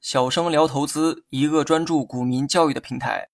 小生聊投资，一个专注股民教育的平台。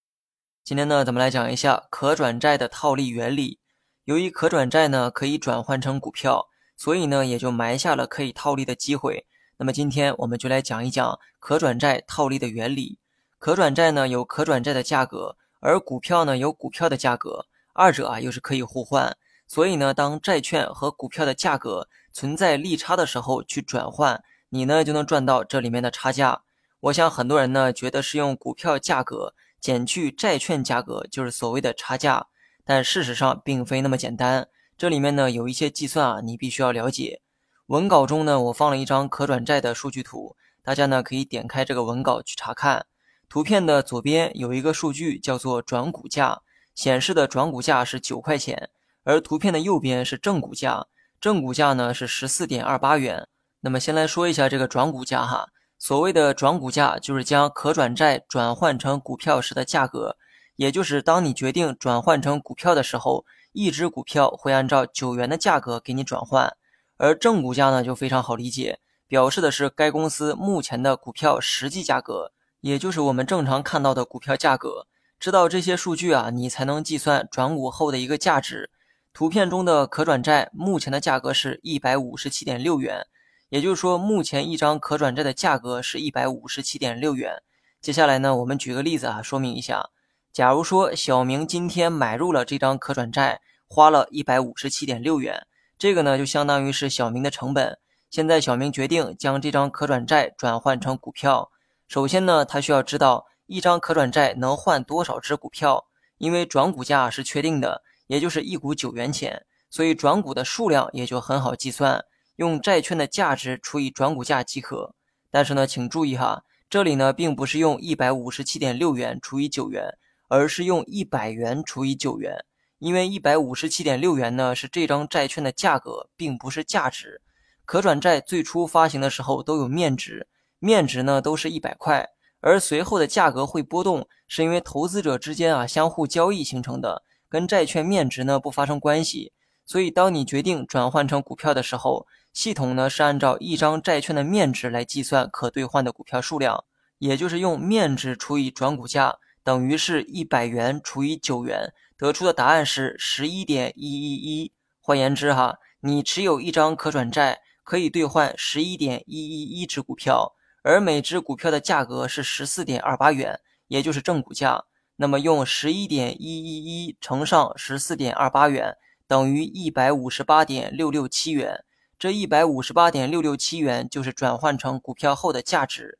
今天呢，咱们来讲一下可转债的套利原理。由于可转债呢可以转换成股票，所以呢也就埋下了可以套利的机会。那么今天我们就来讲一讲可转债套利的原理。可转债呢有可转债的价格，而股票呢有股票的价格，二者啊又是可以互换。所以呢，当债券和股票的价格存在利差的时候去转换，你呢就能赚到这里面的差价。我想很多人呢觉得是用股票价格。减去债券价格就是所谓的差价，但事实上并非那么简单。这里面呢有一些计算啊，你必须要了解。文稿中呢我放了一张可转债的数据图，大家呢可以点开这个文稿去查看。图片的左边有一个数据叫做转股价，显示的转股价是九块钱，而图片的右边是正股价，正股价呢是十四点二八元。那么先来说一下这个转股价哈。所谓的转股价，就是将可转债转换成股票时的价格，也就是当你决定转换成股票的时候，一只股票会按照九元的价格给你转换。而正股价呢，就非常好理解，表示的是该公司目前的股票实际价格，也就是我们正常看到的股票价格。知道这些数据啊，你才能计算转股后的一个价值。图片中的可转债目前的价格是一百五十七点六元。也就是说，目前一张可转债的价格是一百五十七点六元。接下来呢，我们举个例子啊，说明一下。假如说小明今天买入了这张可转债，花了一百五十七点六元，这个呢就相当于是小明的成本。现在小明决定将这张可转债转换成股票。首先呢，他需要知道一张可转债能换多少只股票，因为转股价是确定的，也就是一股九元钱，所以转股的数量也就很好计算。用债券的价值除以转股价即可，但是呢，请注意哈，这里呢并不是用一百五十七点六元除以九元，而是用一百元除以九元，因为一百五十七点六元呢是这张债券的价格，并不是价值。可转债最初发行的时候都有面值，面值呢都是一百块，而随后的价格会波动，是因为投资者之间啊相互交易形成的，跟债券面值呢不发生关系。所以当你决定转换成股票的时候，系统呢是按照一张债券的面值来计算可兑换的股票数量，也就是用面值除以转股价等于是一百元除以九元，得出的答案是十一点一一一。换言之，哈，你持有一张可转债可以兑换十一点一一一只股票，而每只股票的价格是十四点二八元，也就是正股价。那么用十一点一一一乘上十四点二八元，等于一百五十八点六六七元。这一百五十八点六六七元就是转换成股票后的价值。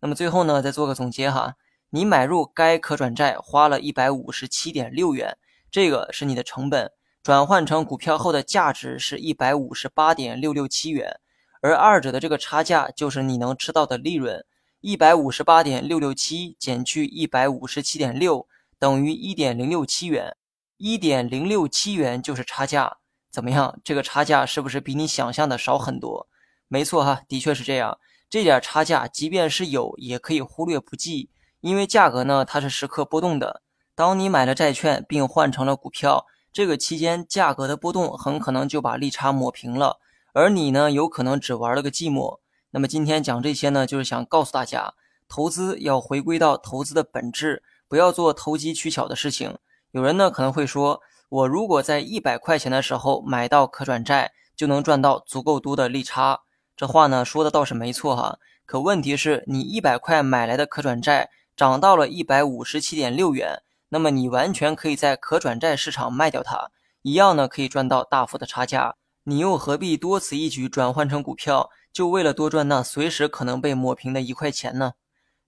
那么最后呢，再做个总结哈，你买入该可转债花了一百五十七点六元，这个是你的成本，转换成股票后的价值是一百五十八点六六七元，而二者的这个差价就是你能吃到的利润。一百五十八点六六七减去一百五十七点六等于一点零六七元，一点零六七元就是差价。怎么样？这个差价是不是比你想象的少很多？没错哈，的确是这样。这点差价，即便是有，也可以忽略不计，因为价格呢，它是时刻波动的。当你买了债券并换成了股票，这个期间价格的波动很可能就把利差抹平了，而你呢，有可能只玩了个寂寞。那么今天讲这些呢，就是想告诉大家，投资要回归到投资的本质，不要做投机取巧的事情。有人呢可能会说。我如果在一百块钱的时候买到可转债，就能赚到足够多的利差。这话呢说的倒是没错哈，可问题是你一百块买来的可转债涨到了一百五十七点六元，那么你完全可以在可转债市场卖掉它，一样呢可以赚到大幅的差价。你又何必多此一举转换成股票，就为了多赚那随时可能被抹平的一块钱呢？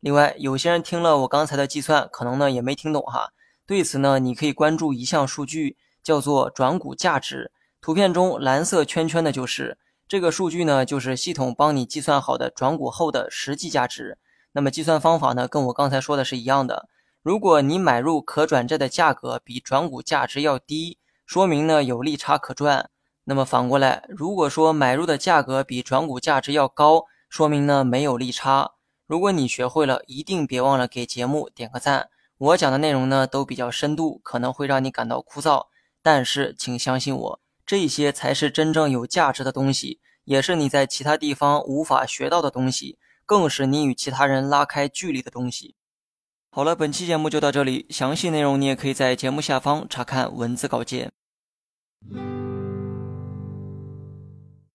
另外，有些人听了我刚才的计算，可能呢也没听懂哈。对此呢，你可以关注一项数据，叫做转股价值。图片中蓝色圈圈的就是这个数据呢，就是系统帮你计算好的转股后的实际价值。那么计算方法呢，跟我刚才说的是一样的。如果你买入可转债的价格比转股价值要低，说明呢有利差可赚。那么反过来，如果说买入的价格比转股价值要高，说明呢没有利差。如果你学会了，一定别忘了给节目点个赞。我讲的内容呢，都比较深度，可能会让你感到枯燥，但是请相信我，这些才是真正有价值的东西，也是你在其他地方无法学到的东西，更是你与其他人拉开距离的东西。好了，本期节目就到这里，详细内容你也可以在节目下方查看文字稿件。